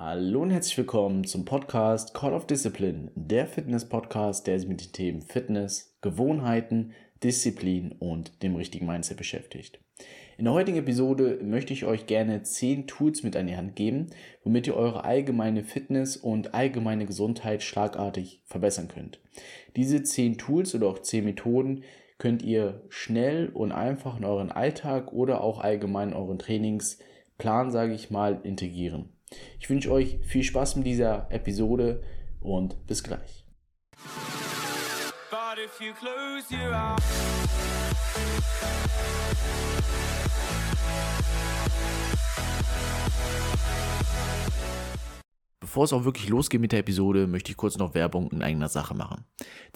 Hallo und herzlich willkommen zum Podcast Call of Discipline, der Fitness-Podcast, der sich mit den Themen Fitness, Gewohnheiten, Disziplin und dem richtigen Mindset beschäftigt. In der heutigen Episode möchte ich euch gerne 10 Tools mit an die Hand geben, womit ihr eure allgemeine Fitness und allgemeine Gesundheit schlagartig verbessern könnt. Diese 10 Tools oder auch 10 Methoden könnt ihr schnell und einfach in euren Alltag oder auch allgemein in euren Trainingsplan, sage ich mal, integrieren. Ich wünsche euch viel Spaß mit dieser Episode und bis gleich. Bevor es auch wirklich losgeht mit der Episode, möchte ich kurz noch Werbung in eigener Sache machen.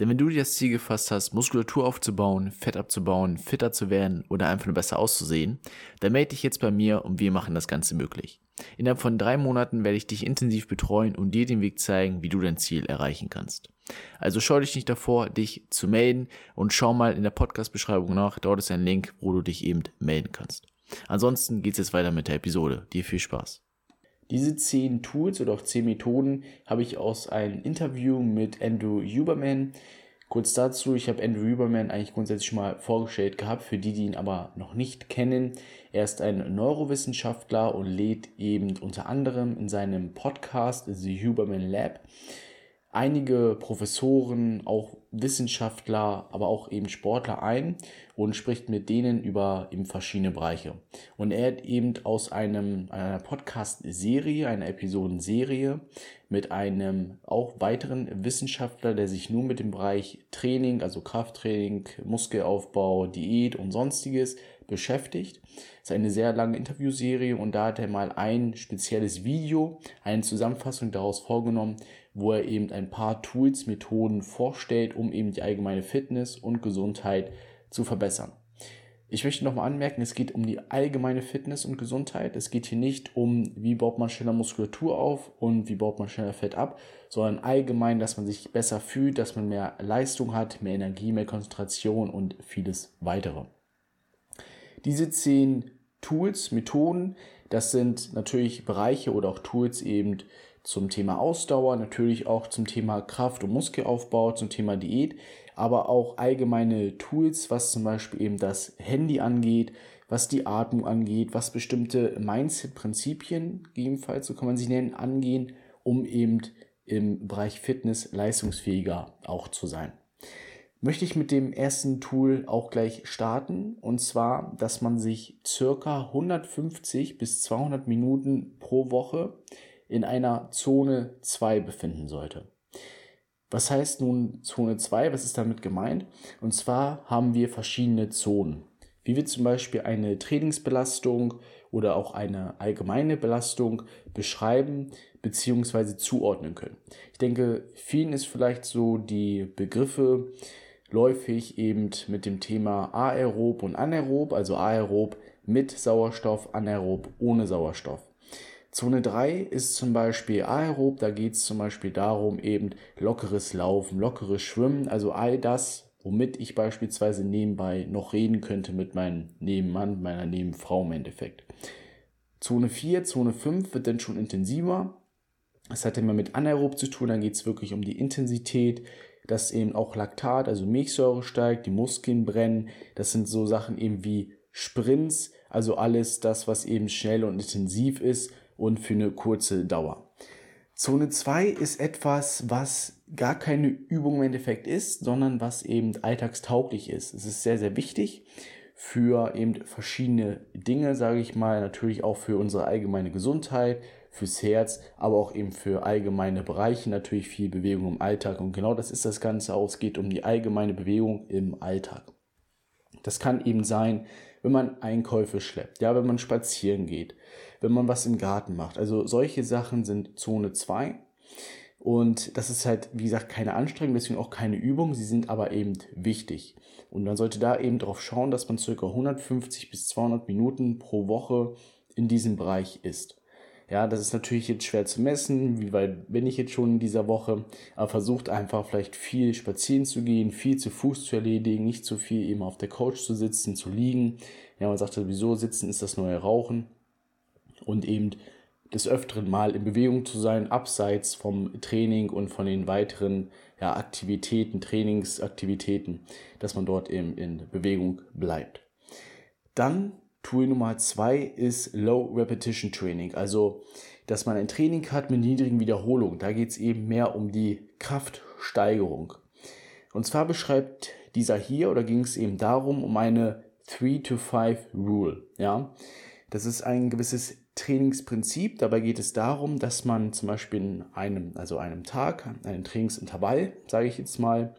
Denn wenn du dir das Ziel gefasst hast, Muskulatur aufzubauen, Fett abzubauen, fitter zu werden oder einfach nur besser auszusehen, dann melde dich jetzt bei mir und wir machen das Ganze möglich. Innerhalb von drei Monaten werde ich dich intensiv betreuen und dir den Weg zeigen, wie du dein Ziel erreichen kannst. Also schau dich nicht davor, dich zu melden und schau mal in der Podcast-Beschreibung nach. Dort ist ein Link, wo du dich eben melden kannst. Ansonsten geht es jetzt weiter mit der Episode. Dir viel Spaß. Diese zehn Tools oder auch zehn Methoden habe ich aus einem Interview mit Andrew Huberman. Kurz dazu, ich habe Andrew Huberman eigentlich grundsätzlich mal vorgestellt gehabt, für die, die ihn aber noch nicht kennen. Er ist ein Neurowissenschaftler und lädt eben unter anderem in seinem Podcast The Huberman Lab einige Professoren, auch Wissenschaftler, aber auch eben Sportler ein und spricht mit denen über eben verschiedene Bereiche. Und er hat eben aus einem, einer Podcast-Serie, einer Episodenserie mit einem auch weiteren Wissenschaftler, der sich nur mit dem Bereich Training, also Krafttraining, Muskelaufbau, Diät und sonstiges beschäftigt. Das ist eine sehr lange Interviewserie und da hat er mal ein spezielles Video, eine Zusammenfassung daraus vorgenommen, wo er eben ein paar Tools, Methoden vorstellt, um eben die allgemeine Fitness und Gesundheit zu verbessern. Ich möchte nochmal anmerken, es geht um die allgemeine Fitness und Gesundheit. Es geht hier nicht um, wie baut man schneller Muskulatur auf und wie baut man schneller Fett ab, sondern allgemein, dass man sich besser fühlt, dass man mehr Leistung hat, mehr Energie, mehr Konzentration und vieles weitere. Diese zehn Tools, Methoden, das sind natürlich Bereiche oder auch Tools eben zum Thema Ausdauer, natürlich auch zum Thema Kraft- und Muskelaufbau, zum Thema Diät, aber auch allgemeine Tools, was zum Beispiel eben das Handy angeht, was die Atmung angeht, was bestimmte Mindset-Prinzipien, gegebenenfalls, so kann man sie nennen, angehen, um eben im Bereich Fitness leistungsfähiger auch zu sein. Möchte ich mit dem ersten Tool auch gleich starten und zwar, dass man sich circa 150 bis 200 Minuten pro Woche in einer Zone 2 befinden sollte. Was heißt nun Zone 2? Was ist damit gemeint? Und zwar haben wir verschiedene Zonen, wie wir zum Beispiel eine Trainingsbelastung oder auch eine allgemeine Belastung beschreiben bzw. zuordnen können. Ich denke, vielen ist vielleicht so die Begriffe läufig eben mit dem Thema aerob und anaerob, also aerob mit Sauerstoff, anaerob ohne Sauerstoff. Zone 3 ist zum Beispiel aerob, da geht es zum Beispiel darum, eben lockeres Laufen, lockeres Schwimmen, also all das, womit ich beispielsweise nebenbei noch reden könnte mit meinem Nebenmann, meiner Nebenfrau im Endeffekt. Zone 4, Zone 5 wird dann schon intensiver. Das hat immer mit anaerob zu tun, dann geht es wirklich um die Intensität, dass eben auch Laktat, also Milchsäure steigt, die Muskeln brennen. Das sind so Sachen eben wie Sprints, also alles das, was eben schnell und intensiv ist und für eine kurze Dauer. Zone 2 ist etwas, was gar keine Übung im Endeffekt ist, sondern was eben alltagstauglich ist. Es ist sehr, sehr wichtig für eben verschiedene Dinge, sage ich mal, natürlich auch für unsere allgemeine Gesundheit, fürs Herz, aber auch eben für allgemeine Bereiche, natürlich viel Bewegung im Alltag. Und genau das ist das Ganze auch. Es geht um die allgemeine Bewegung im Alltag. Das kann eben sein, wenn man Einkäufe schleppt, ja, wenn man spazieren geht, wenn man was im Garten macht. Also solche Sachen sind Zone 2. Und das ist halt, wie gesagt, keine Anstrengung, deswegen auch keine Übung. Sie sind aber eben wichtig. Und man sollte da eben darauf schauen, dass man ca. 150 bis 200 Minuten pro Woche in diesem Bereich ist. Ja, das ist natürlich jetzt schwer zu messen, wie weit bin ich jetzt schon in dieser Woche, aber versucht einfach vielleicht viel spazieren zu gehen, viel zu Fuß zu erledigen, nicht zu viel eben auf der Couch zu sitzen, zu liegen. Ja, man sagt sowieso, sitzen ist das neue Rauchen und eben des Öfteren mal in Bewegung zu sein, abseits vom Training und von den weiteren ja, Aktivitäten, Trainingsaktivitäten, dass man dort eben in Bewegung bleibt. Dann Tool Nummer zwei ist Low Repetition Training, also dass man ein Training hat mit niedrigen Wiederholungen. Da geht es eben mehr um die Kraftsteigerung. Und zwar beschreibt dieser hier oder ging es eben darum, um eine 3 to 5 Rule. Ja, das ist ein gewisses Trainingsprinzip. Dabei geht es darum, dass man zum Beispiel in einem, also einem Tag, einem Trainingsintervall, sage ich jetzt mal,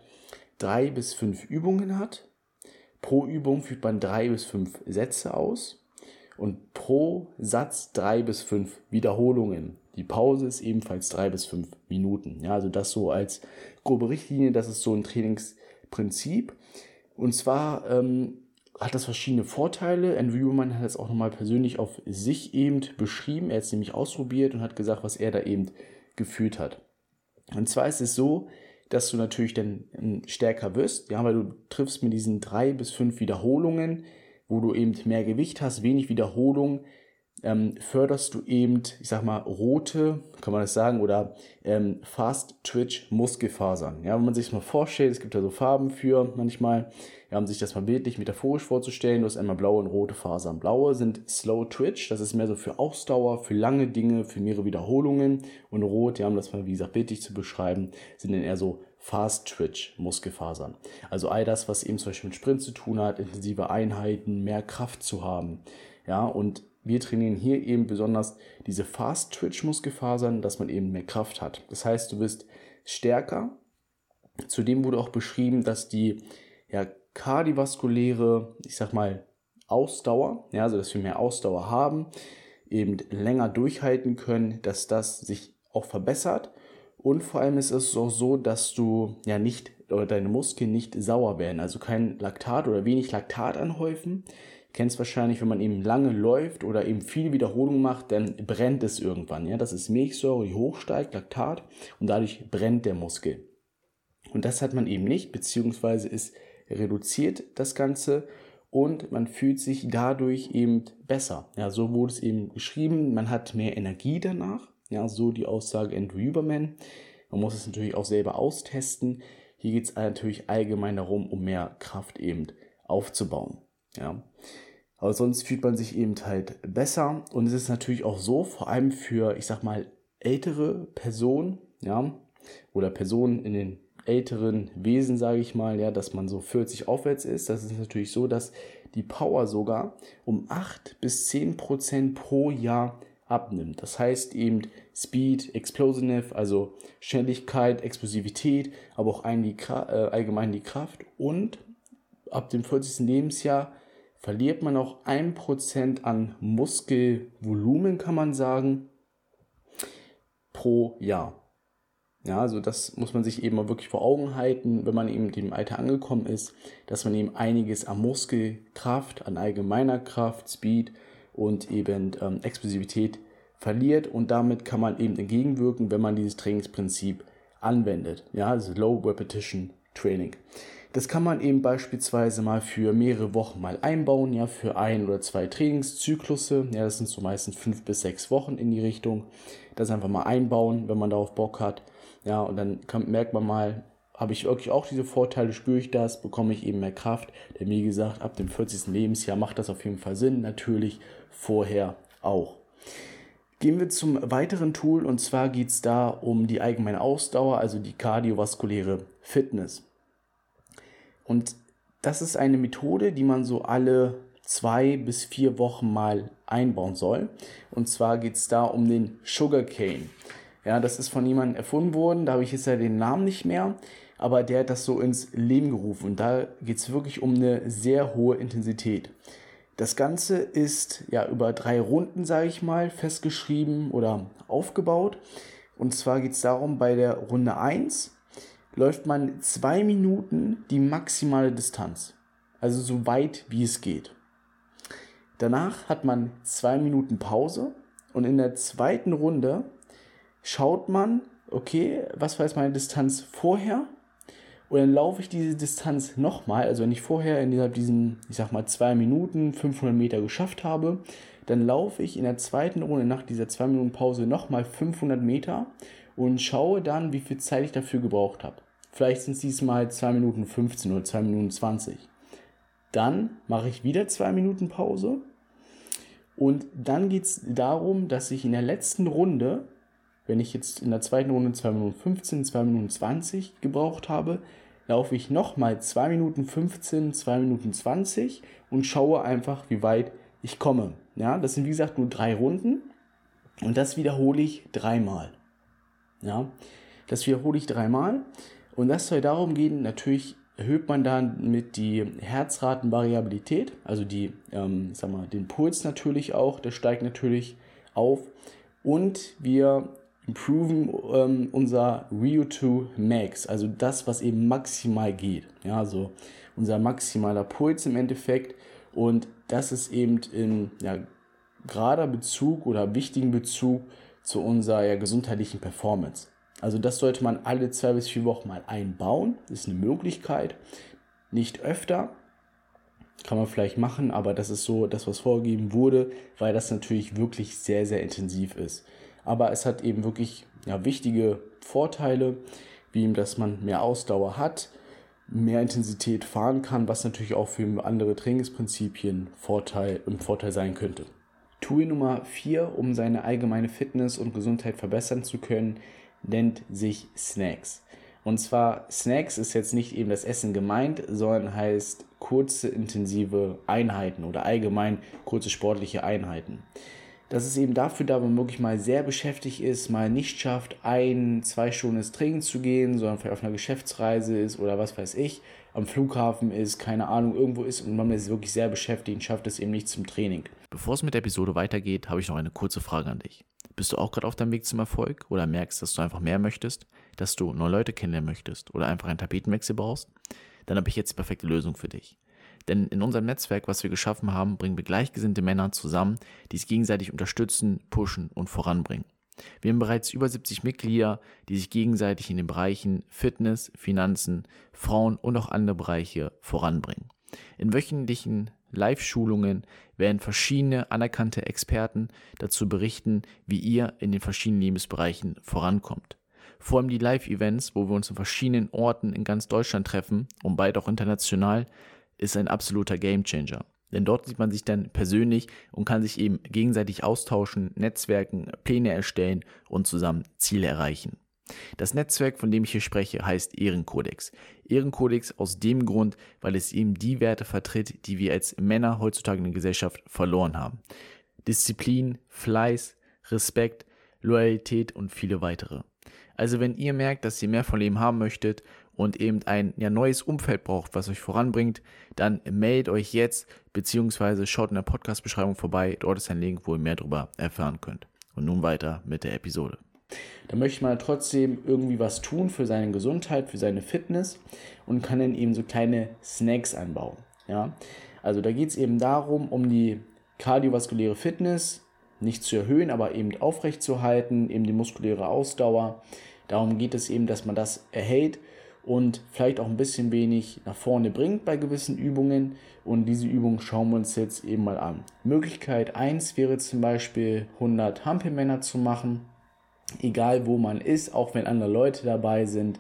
drei bis fünf Übungen hat. Pro Übung führt man drei bis fünf Sätze aus und pro Satz drei bis fünf Wiederholungen. Die Pause ist ebenfalls drei bis fünf Minuten. Ja, also das so als grobe Richtlinie, das ist so ein Trainingsprinzip. Und zwar ähm, hat das verschiedene Vorteile. Andrew Huberman hat es auch nochmal persönlich auf sich eben beschrieben. Er hat es nämlich ausprobiert und hat gesagt, was er da eben gefühlt hat. Und zwar ist es so, dass du natürlich dann ähm, stärker wirst, ja, weil du triffst mit diesen drei bis fünf Wiederholungen, wo du eben mehr Gewicht hast, wenig Wiederholung, ähm, förderst du eben, ich sag mal, rote, kann man das sagen, oder ähm, Fast Twitch Muskelfasern. Ja, wenn man sich das mal vorstellt, es gibt da so Farben für manchmal, ja, um sich das mal bildlich metaphorisch vorzustellen, du hast einmal blaue und rote Fasern. Blaue sind Slow Twitch, das ist mehr so für Ausdauer, für lange Dinge, für mehrere Wiederholungen und rot, ja, um das mal, wie gesagt, bildlich zu beschreiben, sind dann eher so Fast Twitch Muskelfasern. Also all das, was eben zum Beispiel mit Sprint zu tun hat, intensive Einheiten, mehr Kraft zu haben. Ja, und wir trainieren hier eben besonders diese Fast-Twitch-Muskelfasern, dass man eben mehr Kraft hat. Das heißt, du bist stärker. Zudem wurde auch beschrieben, dass die ja, kardiovaskuläre, ich sag mal, Ausdauer, ja, also dass wir mehr Ausdauer haben, eben länger durchhalten können, dass das sich auch verbessert. Und vor allem ist es auch so, dass du ja nicht oder deine Muskeln nicht sauer werden, also kein Laktat oder wenig Laktat anhäufen, kennst wahrscheinlich, wenn man eben lange läuft oder eben viel Wiederholung macht, dann brennt es irgendwann. Ja, das ist Milchsäure, die hochsteigt, Laktat und dadurch brennt der Muskel. Und das hat man eben nicht, beziehungsweise ist reduziert das Ganze und man fühlt sich dadurch eben besser. Ja, so wurde es eben geschrieben. Man hat mehr Energie danach. Ja, so die Aussage Andrew Huberman. Man muss es natürlich auch selber austesten. Hier geht es natürlich allgemein darum, um mehr Kraft eben aufzubauen. Ja. Aber sonst fühlt man sich eben halt besser. Und es ist natürlich auch so, vor allem für, ich sag mal, ältere Personen, ja, oder Personen in den älteren Wesen, sage ich mal, ja, dass man so 40 aufwärts ist. Das ist natürlich so, dass die Power sogar um 8 bis 10 Prozent pro Jahr abnimmt. Das heißt eben Speed, Explosive, also Schnelligkeit, Explosivität, aber auch allgemein die Kraft und ab dem 40. Lebensjahr verliert man auch 1% an Muskelvolumen, kann man sagen, pro Jahr. Ja, also das muss man sich eben mal wirklich vor Augen halten, wenn man eben dem Alter angekommen ist, dass man eben einiges an Muskelkraft, an allgemeiner Kraft, Speed und eben ähm, Explosivität verliert und damit kann man eben entgegenwirken, wenn man dieses Trainingsprinzip anwendet. Ja, also Low Repetition Training. Das kann man eben beispielsweise mal für mehrere Wochen mal einbauen, ja, für ein oder zwei Trainingszyklusse. Ja, das sind so meistens fünf bis sechs Wochen in die Richtung. Das einfach mal einbauen, wenn man darauf Bock hat. Ja, und dann kann, merkt man mal, habe ich wirklich auch diese Vorteile, spüre ich das, bekomme ich eben mehr Kraft. Denn wie gesagt, ab dem 40. Lebensjahr macht das auf jeden Fall Sinn, natürlich vorher auch. Gehen wir zum weiteren Tool und zwar geht es da um die allgemeine Ausdauer, also die kardiovaskuläre Fitness. Und das ist eine Methode, die man so alle zwei bis vier Wochen mal einbauen soll. Und zwar geht es da um den Sugarcane. Ja, das ist von jemandem erfunden worden, da habe ich jetzt ja den Namen nicht mehr, aber der hat das so ins Leben gerufen. Und da geht es wirklich um eine sehr hohe Intensität. Das Ganze ist ja über drei Runden, sage ich mal, festgeschrieben oder aufgebaut. Und zwar geht es darum, bei der Runde 1 läuft man zwei Minuten die maximale Distanz. Also so weit wie es geht. Danach hat man zwei Minuten Pause und in der zweiten Runde schaut man, okay, was war jetzt meine Distanz vorher Und dann laufe ich diese Distanz nochmal. Also wenn ich vorher innerhalb diesen, ich sag mal, zwei Minuten 500 Meter geschafft habe, dann laufe ich in der zweiten Runde nach dieser zwei Minuten Pause nochmal 500 Meter und schaue dann, wie viel Zeit ich dafür gebraucht habe. Vielleicht sind es diesmal 2 Minuten 15 oder 2 Minuten 20. Dann mache ich wieder 2 Minuten Pause. Und dann geht es darum, dass ich in der letzten Runde, wenn ich jetzt in der zweiten Runde 2 Minuten 15, 2 Minuten 20 gebraucht habe, laufe ich nochmal 2 Minuten 15, 2 Minuten 20 und schaue einfach, wie weit ich komme. Ja, das sind wie gesagt nur drei Runden und das wiederhole ich dreimal. Ja, das wiederhole ich dreimal und das soll darum gehen, natürlich erhöht man dann mit die Herzratenvariabilität, also die, ähm, sag mal, den Puls natürlich auch, der steigt natürlich auf und wir improven ähm, unser Rio2 Max, also das, was eben maximal geht. Ja, also unser maximaler Puls im Endeffekt. Und das ist eben in ja, gerader Bezug oder wichtigen Bezug zu unserer ja, gesundheitlichen Performance. Also das sollte man alle zwei bis vier Wochen mal einbauen. Das ist eine Möglichkeit. Nicht öfter. Kann man vielleicht machen, aber das ist so das, was vorgegeben wurde, weil das natürlich wirklich sehr, sehr intensiv ist aber es hat eben wirklich ja, wichtige Vorteile, wie eben, dass man mehr Ausdauer hat, mehr Intensität fahren kann, was natürlich auch für andere Trainingsprinzipien Vorteil, im Vorteil sein könnte. Tool Nummer 4, um seine allgemeine Fitness und Gesundheit verbessern zu können, nennt sich Snacks. Und zwar Snacks ist jetzt nicht eben das Essen gemeint, sondern heißt kurze intensive Einheiten oder allgemein kurze sportliche Einheiten. Das ist eben dafür da, wenn man wirklich mal sehr beschäftigt ist, mal nicht schafft, ein, zwei Stunden ins Training zu gehen, sondern vielleicht auf einer Geschäftsreise ist oder was weiß ich, am Flughafen ist, keine Ahnung, irgendwo ist und man ist wirklich sehr beschäftigt und schafft es eben nicht zum Training. Bevor es mit der Episode weitergeht, habe ich noch eine kurze Frage an dich. Bist du auch gerade auf deinem Weg zum Erfolg oder merkst, dass du einfach mehr möchtest, dass du neue Leute kennenlernen möchtest oder einfach einen Tapetenwechsel brauchst? Dann habe ich jetzt die perfekte Lösung für dich. Denn in unserem Netzwerk, was wir geschaffen haben, bringen wir gleichgesinnte Männer zusammen, die sich gegenseitig unterstützen, pushen und voranbringen. Wir haben bereits über 70 Mitglieder, die sich gegenseitig in den Bereichen Fitness, Finanzen, Frauen und auch andere Bereiche voranbringen. In wöchentlichen Live-Schulungen werden verschiedene anerkannte Experten dazu berichten, wie ihr in den verschiedenen Lebensbereichen vorankommt. Vor allem die Live-Events, wo wir uns in verschiedenen Orten in ganz Deutschland treffen und bald auch international, ist ein absoluter Gamechanger. Denn dort sieht man sich dann persönlich und kann sich eben gegenseitig austauschen, Netzwerken, Pläne erstellen und zusammen Ziele erreichen. Das Netzwerk, von dem ich hier spreche, heißt Ehrenkodex. Ehrenkodex aus dem Grund, weil es eben die Werte vertritt, die wir als Männer heutzutage in der Gesellschaft verloren haben. Disziplin, Fleiß, Respekt, Loyalität und viele weitere. Also wenn ihr merkt, dass ihr mehr von Leben haben möchtet und eben ein ja, neues Umfeld braucht, was euch voranbringt, dann meldet euch jetzt beziehungsweise schaut in der Podcast-Beschreibung vorbei. Dort ist ein Link, wo ihr mehr darüber erfahren könnt. Und nun weiter mit der Episode. Da möchte man trotzdem irgendwie was tun für seine Gesundheit, für seine Fitness und kann dann eben so kleine Snacks anbauen. Ja? Also da geht es eben darum, um die kardiovaskuläre Fitness nicht zu erhöhen, aber eben aufrechtzuerhalten, eben die muskuläre Ausdauer. Darum geht es eben, dass man das erhält und vielleicht auch ein bisschen wenig nach vorne bringt bei gewissen Übungen. Und diese Übung schauen wir uns jetzt eben mal an. Möglichkeit 1 wäre zum Beispiel 100 Hampelmänner zu machen, egal wo man ist, auch wenn andere Leute dabei sind.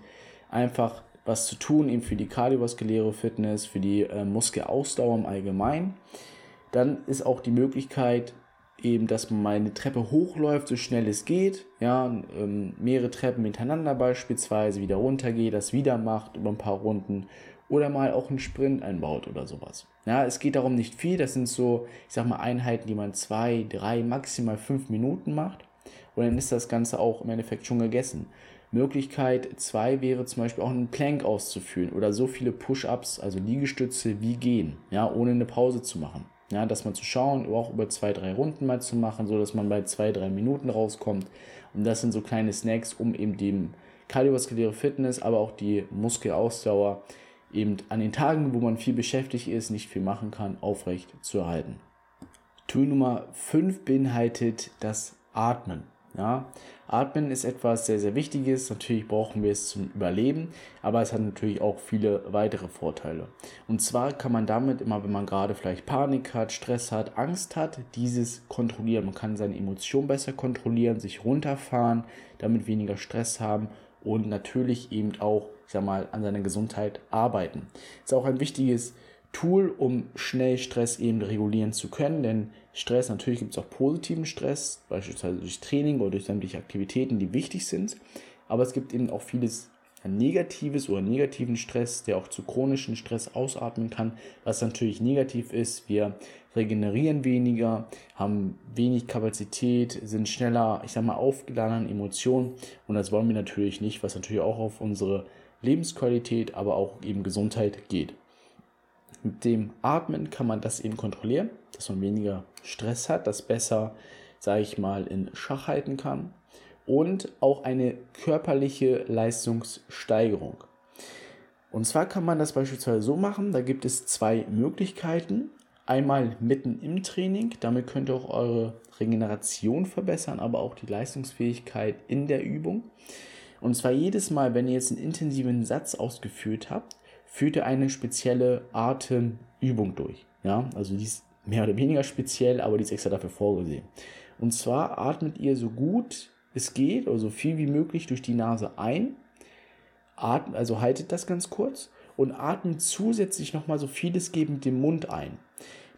Einfach was zu tun, eben für die kardiovaskuläre Fitness, für die äh, Muskelausdauer im Allgemeinen. Dann ist auch die Möglichkeit, eben, dass man mal eine Treppe hochläuft, so schnell es geht, ja, ähm, mehrere Treppen hintereinander beispielsweise, wieder runtergeht, das wieder macht über ein paar Runden oder mal auch einen Sprint einbaut oder sowas. Ja, es geht darum nicht viel, das sind so, ich sag mal, Einheiten, die man zwei, drei, maximal fünf Minuten macht und dann ist das Ganze auch im Endeffekt schon gegessen. Möglichkeit 2 wäre zum Beispiel auch einen Plank auszuführen oder so viele Push-Ups, also Liegestütze wie gehen, ja, ohne eine Pause zu machen. Ja, dass man zu schauen, auch über zwei, drei Runden mal zu machen, so dass man bei zwei, drei Minuten rauskommt. Und das sind so kleine Snacks, um eben die kardiovaskuläre Fitness, aber auch die Muskelausdauer eben an den Tagen, wo man viel beschäftigt ist, nicht viel machen kann, aufrecht zu erhalten. Tool Nummer 5 beinhaltet das Atmen. Ja, Atmen ist etwas sehr, sehr Wichtiges. Natürlich brauchen wir es zum Überleben, aber es hat natürlich auch viele weitere Vorteile. Und zwar kann man damit immer, wenn man gerade vielleicht Panik hat, Stress hat, Angst hat, dieses kontrollieren. Man kann seine Emotionen besser kontrollieren, sich runterfahren, damit weniger Stress haben und natürlich eben auch, ich sag mal, an seiner Gesundheit arbeiten. Ist auch ein wichtiges Tool, um schnell Stress eben regulieren zu können. Denn Stress, natürlich gibt es auch positiven Stress, beispielsweise durch Training oder durch sämtliche Aktivitäten, die wichtig sind. Aber es gibt eben auch vieles Negatives oder negativen Stress, der auch zu chronischen Stress ausatmen kann, was natürlich negativ ist. Wir regenerieren weniger, haben wenig Kapazität, sind schneller, ich sag mal, aufgeladen an Emotionen und das wollen wir natürlich nicht, was natürlich auch auf unsere Lebensqualität, aber auch eben Gesundheit geht. Mit dem Atmen kann man das eben kontrollieren, dass man weniger Stress hat, das besser, sage ich mal, in Schach halten kann und auch eine körperliche Leistungssteigerung. Und zwar kann man das beispielsweise so machen, da gibt es zwei Möglichkeiten. Einmal mitten im Training, damit könnt ihr auch eure Regeneration verbessern, aber auch die Leistungsfähigkeit in der Übung. Und zwar jedes Mal, wenn ihr jetzt einen intensiven Satz ausgeführt habt, führt er eine spezielle Atemübung durch. Ja, also die ist mehr oder weniger speziell, aber die ist extra dafür vorgesehen. Und zwar atmet ihr so gut es geht, oder so viel wie möglich durch die Nase ein. Atmet, also haltet das ganz kurz und atmet zusätzlich nochmal so viel es geht mit dem Mund ein.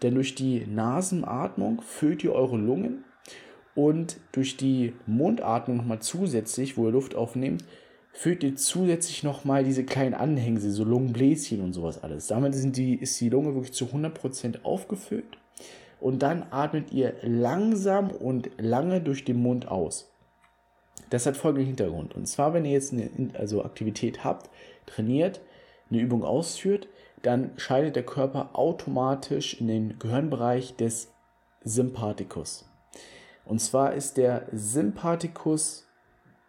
Denn durch die Nasenatmung füllt ihr eure Lungen und durch die Mundatmung nochmal zusätzlich, wo ihr Luft aufnehmt, füllt ihr zusätzlich nochmal diese kleinen Anhängsel, so Lungenbläschen und sowas alles. Damit sind die, ist die Lunge wirklich zu 100% aufgefüllt. Und dann atmet ihr langsam und lange durch den Mund aus. Das hat folgenden Hintergrund. Und zwar, wenn ihr jetzt eine also Aktivität habt, trainiert, eine Übung ausführt, dann schaltet der Körper automatisch in den Gehirnbereich des Sympathikus. Und zwar ist der Sympathikus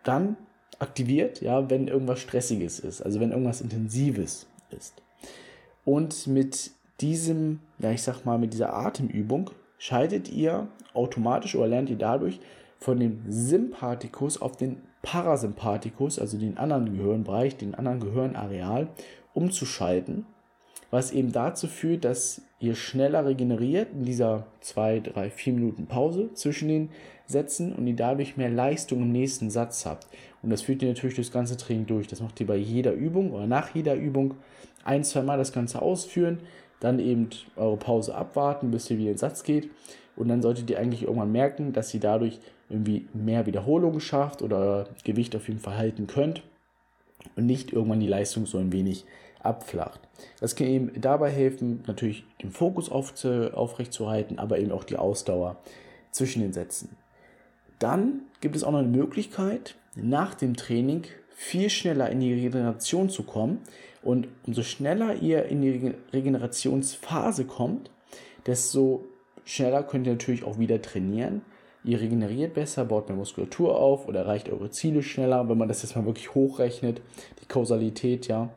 dann aktiviert, ja, wenn irgendwas Stressiges ist, also wenn irgendwas Intensives ist. Und mit diesem, ja, ich sag mal, mit dieser Atemübung schaltet ihr automatisch oder lernt ihr dadurch von dem Sympathikus auf den Parasympathikus, also den anderen Gehirnbereich, den anderen Gehirnareal, umzuschalten, was eben dazu führt, dass ihr schneller regeneriert in dieser 2, 3, 4 Minuten Pause zwischen den Sätzen und ihr dadurch mehr Leistung im nächsten Satz habt. Und das führt ihr natürlich durchs ganze Training durch. Das macht ihr bei jeder Übung oder nach jeder Übung ein, zwei Mal das Ganze ausführen, dann eben eure Pause abwarten, bis ihr wieder in Satz geht. Und dann solltet ihr eigentlich irgendwann merken, dass ihr dadurch irgendwie mehr Wiederholungen schafft oder euer Gewicht auf jeden Fall halten könnt und nicht irgendwann die Leistung so ein wenig abflacht. Das kann eben dabei helfen, natürlich den Fokus aufrechtzuerhalten, aber eben auch die Ausdauer zwischen den Sätzen. Dann gibt es auch noch eine Möglichkeit, nach dem Training viel schneller in die Regeneration zu kommen. Und umso schneller ihr in die Regenerationsphase kommt, desto schneller könnt ihr natürlich auch wieder trainieren. Ihr regeneriert besser, baut mehr Muskulatur auf oder erreicht eure Ziele schneller, wenn man das jetzt mal wirklich hochrechnet, die Kausalität, ja.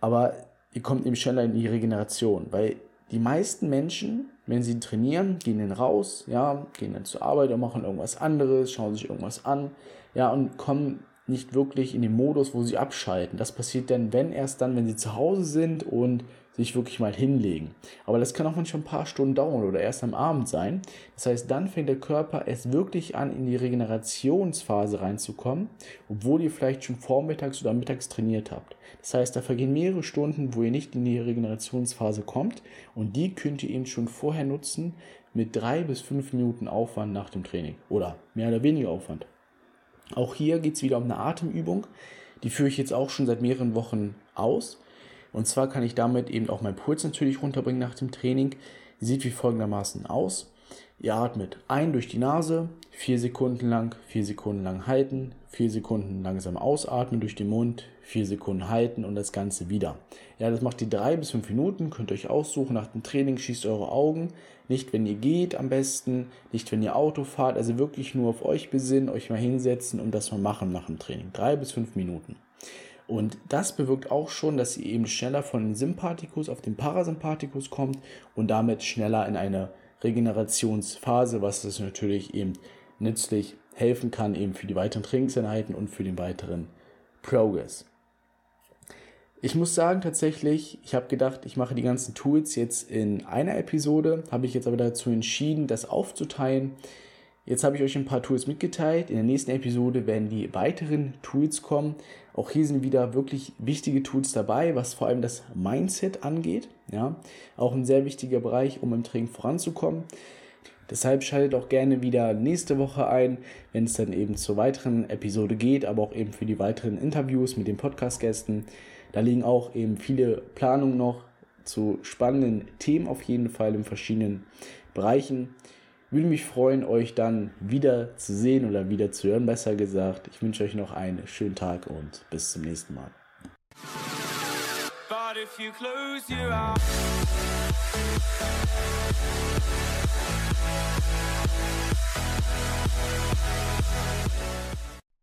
Aber ihr kommt eben schneller in die Regeneration, weil die meisten Menschen, wenn sie trainieren, gehen dann raus, ja, gehen dann zur Arbeit und machen irgendwas anderes, schauen sich irgendwas an, ja, und kommen nicht wirklich in den Modus, wo sie abschalten. Das passiert dann, wenn erst dann, wenn sie zu Hause sind und sich wirklich mal hinlegen. Aber das kann auch manchmal ein paar Stunden dauern oder erst am Abend sein. Das heißt, dann fängt der Körper erst wirklich an, in die Regenerationsphase reinzukommen, obwohl ihr vielleicht schon vormittags oder mittags trainiert habt. Das heißt, da vergehen mehrere Stunden, wo ihr nicht in die Regenerationsphase kommt und die könnt ihr eben schon vorher nutzen mit drei bis fünf Minuten Aufwand nach dem Training oder mehr oder weniger Aufwand. Auch hier geht es wieder um eine Atemübung. Die führe ich jetzt auch schon seit mehreren Wochen aus. Und zwar kann ich damit eben auch meinen Puls natürlich runterbringen nach dem Training. Sieht wie folgendermaßen aus. Ihr atmet ein durch die Nase, vier Sekunden lang, vier Sekunden lang halten, vier Sekunden langsam ausatmen durch den Mund, vier Sekunden halten und das Ganze wieder. Ja, das macht ihr drei bis fünf Minuten, könnt ihr euch aussuchen. Nach dem Training schießt eure Augen. Nicht, wenn ihr geht am besten, nicht, wenn ihr Auto fahrt, also wirklich nur auf euch besinnen, euch mal hinsetzen und das mal machen nach dem Training. Drei bis fünf Minuten. Und das bewirkt auch schon, dass ihr eben schneller von dem Sympathikus auf den Parasympathikus kommt und damit schneller in eine Regenerationsphase, was das natürlich eben nützlich helfen kann, eben für die weiteren Trainingseinheiten und für den weiteren Progress. Ich muss sagen, tatsächlich, ich habe gedacht, ich mache die ganzen Tools jetzt in einer Episode, habe ich jetzt aber dazu entschieden, das aufzuteilen. Jetzt habe ich euch ein paar Tools mitgeteilt. In der nächsten Episode werden die weiteren Tools kommen. Auch hier sind wieder wirklich wichtige Tools dabei, was vor allem das Mindset angeht. Ja, auch ein sehr wichtiger Bereich, um im Training voranzukommen. Deshalb schaltet auch gerne wieder nächste Woche ein, wenn es dann eben zur weiteren Episode geht, aber auch eben für die weiteren Interviews mit den Podcast-Gästen. Da liegen auch eben viele Planungen noch zu spannenden Themen auf jeden Fall in verschiedenen Bereichen. Würde mich freuen, euch dann wieder zu sehen oder wieder zu hören, besser gesagt. Ich wünsche euch noch einen schönen Tag und bis zum nächsten Mal.